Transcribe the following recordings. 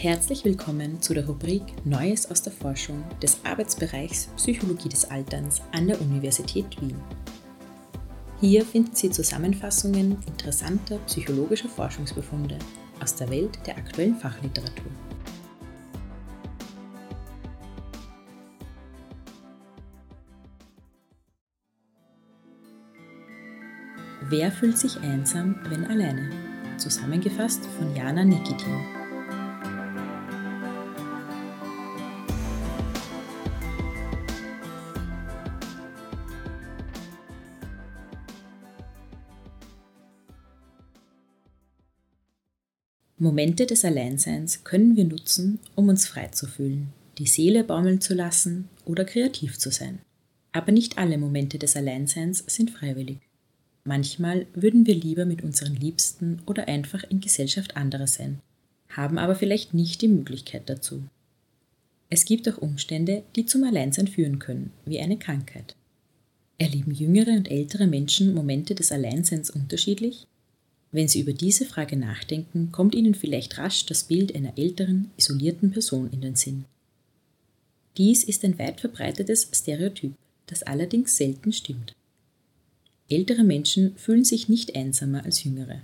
Herzlich willkommen zu der Rubrik Neues aus der Forschung des Arbeitsbereichs Psychologie des Alterns an der Universität Wien. Hier finden Sie Zusammenfassungen interessanter psychologischer Forschungsbefunde aus der Welt der aktuellen Fachliteratur. Wer fühlt sich einsam, wenn alleine? Zusammengefasst von Jana Nikitin. Momente des Alleinseins können wir nutzen, um uns frei zu fühlen, die Seele baumeln zu lassen oder kreativ zu sein. Aber nicht alle Momente des Alleinseins sind freiwillig. Manchmal würden wir lieber mit unseren Liebsten oder einfach in Gesellschaft anderer sein, haben aber vielleicht nicht die Möglichkeit dazu. Es gibt auch Umstände, die zum Alleinsein führen können, wie eine Krankheit. Erleben jüngere und ältere Menschen Momente des Alleinseins unterschiedlich? Wenn Sie über diese Frage nachdenken, kommt Ihnen vielleicht rasch das Bild einer älteren, isolierten Person in den Sinn. Dies ist ein weit verbreitetes Stereotyp, das allerdings selten stimmt. Ältere Menschen fühlen sich nicht einsamer als jüngere.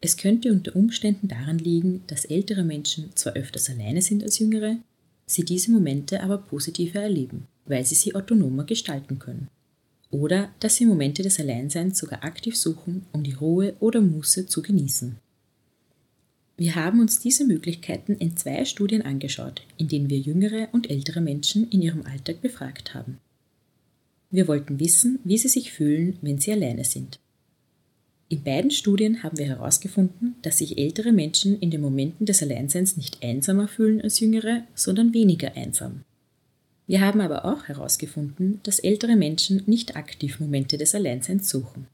Es könnte unter Umständen daran liegen, dass ältere Menschen zwar öfters alleine sind als jüngere, sie diese Momente aber positiver erleben, weil sie sie autonomer gestalten können oder dass sie Momente des Alleinseins sogar aktiv suchen, um die Ruhe oder Muße zu genießen. Wir haben uns diese Möglichkeiten in zwei Studien angeschaut, in denen wir jüngere und ältere Menschen in ihrem Alltag befragt haben. Wir wollten wissen, wie sie sich fühlen, wenn sie alleine sind. In beiden Studien haben wir herausgefunden, dass sich ältere Menschen in den Momenten des Alleinseins nicht einsamer fühlen als jüngere, sondern weniger einsam. Wir haben aber auch herausgefunden, dass ältere Menschen nicht aktiv Momente des Alleinseins suchen.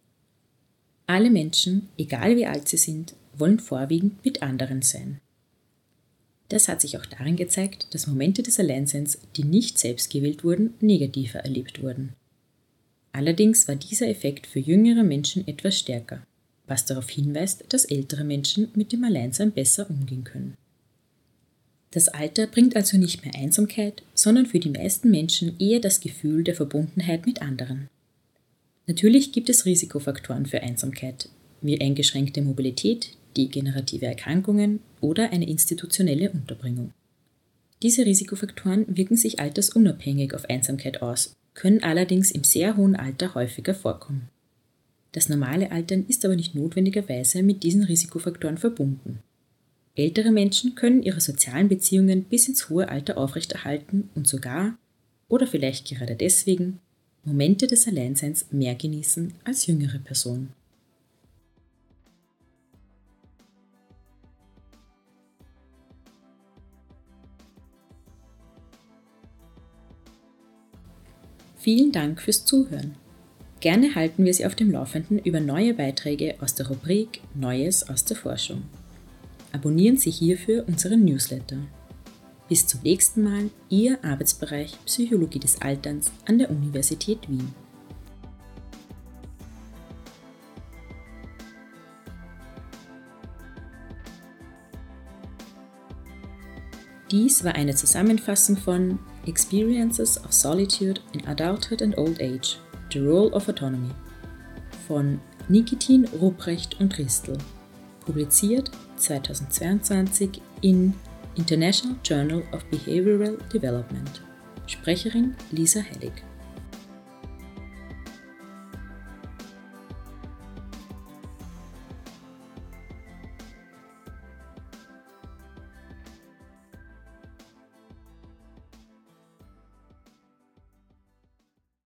Alle Menschen, egal wie alt sie sind, wollen vorwiegend mit anderen sein. Das hat sich auch darin gezeigt, dass Momente des Alleinseins, die nicht selbst gewählt wurden, negativer erlebt wurden. Allerdings war dieser Effekt für jüngere Menschen etwas stärker, was darauf hinweist, dass ältere Menschen mit dem Alleinsein besser umgehen können. Das Alter bringt also nicht mehr Einsamkeit, sondern für die meisten Menschen eher das Gefühl der Verbundenheit mit anderen. Natürlich gibt es Risikofaktoren für Einsamkeit, wie eingeschränkte Mobilität, degenerative Erkrankungen oder eine institutionelle Unterbringung. Diese Risikofaktoren wirken sich altersunabhängig auf Einsamkeit aus, können allerdings im sehr hohen Alter häufiger vorkommen. Das normale Altern ist aber nicht notwendigerweise mit diesen Risikofaktoren verbunden. Ältere Menschen können ihre sozialen Beziehungen bis ins hohe Alter aufrechterhalten und sogar, oder vielleicht gerade deswegen, Momente des Alleinseins mehr genießen als jüngere Personen. Vielen Dank fürs Zuhören. Gerne halten wir Sie auf dem Laufenden über neue Beiträge aus der Rubrik Neues aus der Forschung. Abonnieren Sie hierfür unseren Newsletter. Bis zum nächsten Mal, Ihr Arbeitsbereich Psychologie des Alterns an der Universität Wien. Dies war eine Zusammenfassung von Experiences of Solitude in Adulthood and Old Age, The Role of Autonomy von Nikitin, Ruprecht und Ristel, publiziert 2022 in International Journal of Behavioral Development. Sprecherin Lisa Hellig.